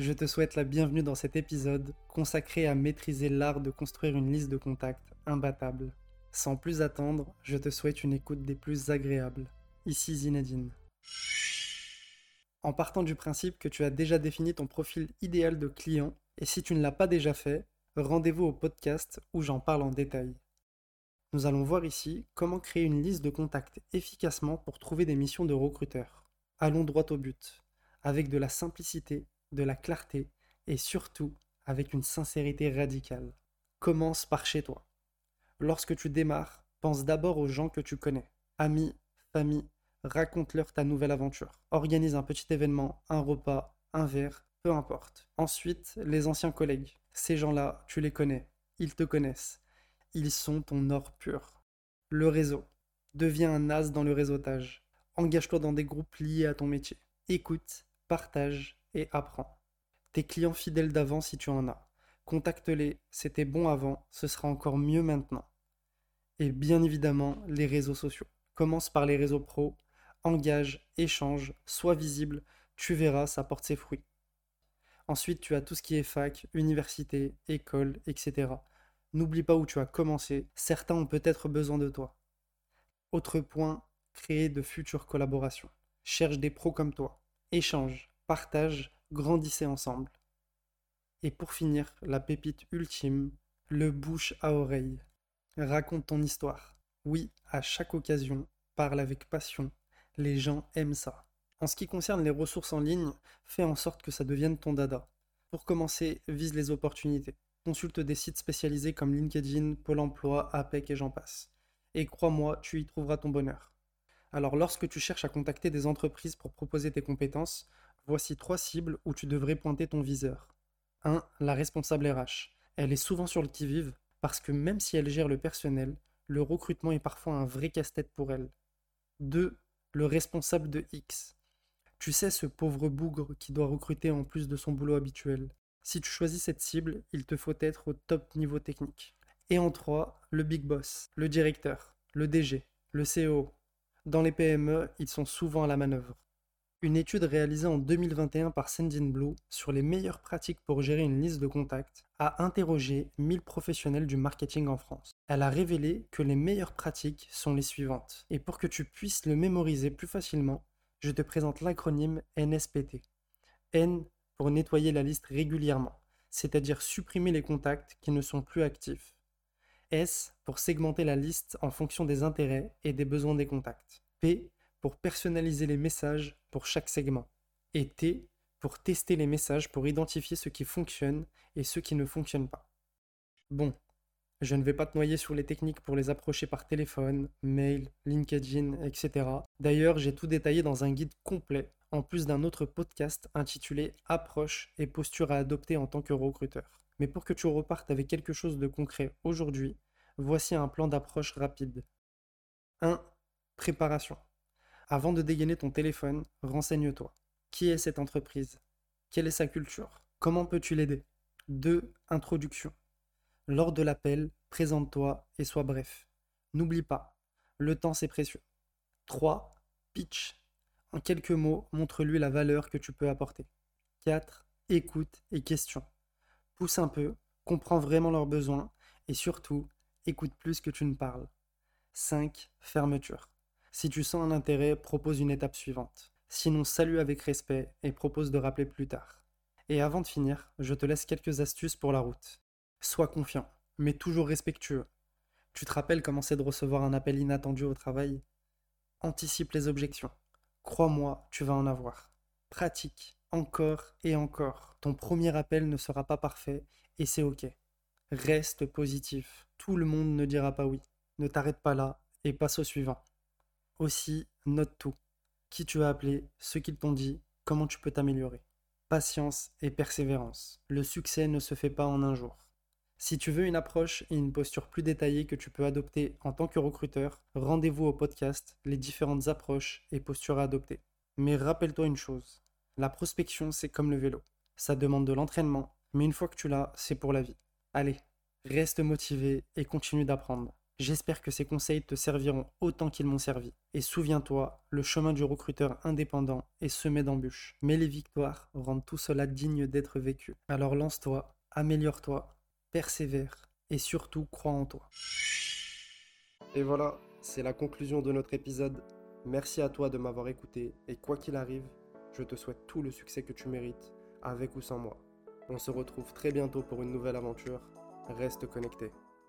Je te souhaite la bienvenue dans cet épisode consacré à maîtriser l'art de construire une liste de contacts imbattable. Sans plus attendre, je te souhaite une écoute des plus agréables. Ici Zinedine. En partant du principe que tu as déjà défini ton profil idéal de client, et si tu ne l'as pas déjà fait, rendez-vous au podcast où j'en parle en détail. Nous allons voir ici comment créer une liste de contacts efficacement pour trouver des missions de recruteur. Allons droit au but, avec de la simplicité, de la clarté et surtout avec une sincérité radicale. Commence par chez toi. Lorsque tu démarres, pense d'abord aux gens que tu connais, amis, famille, raconte-leur ta nouvelle aventure. Organise un petit événement, un repas, un verre, peu importe. Ensuite, les anciens collègues. Ces gens-là, tu les connais, ils te connaissent. Ils sont ton or pur. Le réseau. Deviens un as dans le réseautage. Engage-toi dans des groupes liés à ton métier. Écoute, partage et apprends. Tes clients fidèles d'avant si tu en as. Contacte-les, c'était bon avant, ce sera encore mieux maintenant. Et bien évidemment, les réseaux sociaux. Commence par les réseaux pro, engage, échange, sois visible, tu verras, ça porte ses fruits. Ensuite, tu as tout ce qui est fac, université, école, etc. N'oublie pas où tu as commencé, certains ont peut-être besoin de toi. Autre point, créer de futures collaborations. Cherche des pros comme toi. Échange, partage, grandissez ensemble. Et pour finir, la pépite ultime, le bouche à oreille. Raconte ton histoire. Oui, à chaque occasion, parle avec passion. Les gens aiment ça. En ce qui concerne les ressources en ligne, fais en sorte que ça devienne ton dada. Pour commencer, vise les opportunités. Consulte des sites spécialisés comme LinkedIn, Pôle Emploi, APEC et j'en passe. Et crois-moi, tu y trouveras ton bonheur. Alors lorsque tu cherches à contacter des entreprises pour proposer tes compétences, voici trois cibles où tu devrais pointer ton viseur. 1. La responsable RH. Elle est souvent sur le qui-vive parce que même si elle gère le personnel, le recrutement est parfois un vrai casse-tête pour elle. 2. Le responsable de X. Tu sais, ce pauvre bougre qui doit recruter en plus de son boulot habituel. Si tu choisis cette cible, il te faut être au top niveau technique. Et en 3, le big boss, le directeur, le DG, le CEO. Dans les PME, ils sont souvent à la manœuvre. Une étude réalisée en 2021 par Sendinblue sur les meilleures pratiques pour gérer une liste de contacts a interrogé 1000 professionnels du marketing en France. Elle a révélé que les meilleures pratiques sont les suivantes. Et pour que tu puisses le mémoriser plus facilement, je te présente l'acronyme NSPT. N pour nettoyer la liste régulièrement, c'est-à-dire supprimer les contacts qui ne sont plus actifs. S pour segmenter la liste en fonction des intérêts et des besoins des contacts. P pour personnaliser les messages pour chaque segment. Et T pour tester les messages pour identifier ce qui fonctionne et ce qui ne fonctionne pas. Bon, je ne vais pas te noyer sur les techniques pour les approcher par téléphone, mail, LinkedIn, etc. D'ailleurs, j'ai tout détaillé dans un guide complet, en plus d'un autre podcast intitulé Approche et posture à adopter en tant que recruteur. Mais pour que tu repartes avec quelque chose de concret aujourd'hui, voici un plan d'approche rapide. 1. Préparation. Avant de dégainer ton téléphone, renseigne-toi. Qui est cette entreprise? Quelle est sa culture? Comment peux-tu l'aider? 2. Introduction. Lors de l'appel, présente-toi et sois bref. N'oublie pas, le temps c'est précieux. 3. Pitch. En quelques mots, montre-lui la valeur que tu peux apporter. 4. Écoute et question. Pousse un peu, comprends vraiment leurs besoins et surtout, écoute plus que tu ne parles. 5. Fermeture. Si tu sens un intérêt, propose une étape suivante. Sinon, salue avec respect et propose de rappeler plus tard. Et avant de finir, je te laisse quelques astuces pour la route. Sois confiant, mais toujours respectueux. Tu te rappelles comment c'est de recevoir un appel inattendu au travail? Anticipe les objections. Crois-moi, tu vas en avoir. Pratique, encore et encore. Ton premier appel ne sera pas parfait et c'est ok. Reste positif. Tout le monde ne dira pas oui. Ne t'arrête pas là et passe au suivant. Aussi, note tout. Qui tu as appelé, ce qu'ils t'ont dit, comment tu peux t'améliorer. Patience et persévérance. Le succès ne se fait pas en un jour. Si tu veux une approche et une posture plus détaillée que tu peux adopter en tant que recruteur, rendez-vous au podcast Les différentes approches et postures à adopter. Mais rappelle-toi une chose, la prospection c'est comme le vélo. Ça demande de l'entraînement, mais une fois que tu l'as, c'est pour la vie. Allez, reste motivé et continue d'apprendre. J'espère que ces conseils te serviront autant qu'ils m'ont servi. Et souviens-toi, le chemin du recruteur indépendant est semé d'embûches. Mais les victoires rendent tout cela digne d'être vécu. Alors lance-toi, améliore-toi, persévère et surtout crois en toi. Et voilà, c'est la conclusion de notre épisode. Merci à toi de m'avoir écouté et quoi qu'il arrive, je te souhaite tout le succès que tu mérites, avec ou sans moi. On se retrouve très bientôt pour une nouvelle aventure. Reste connecté.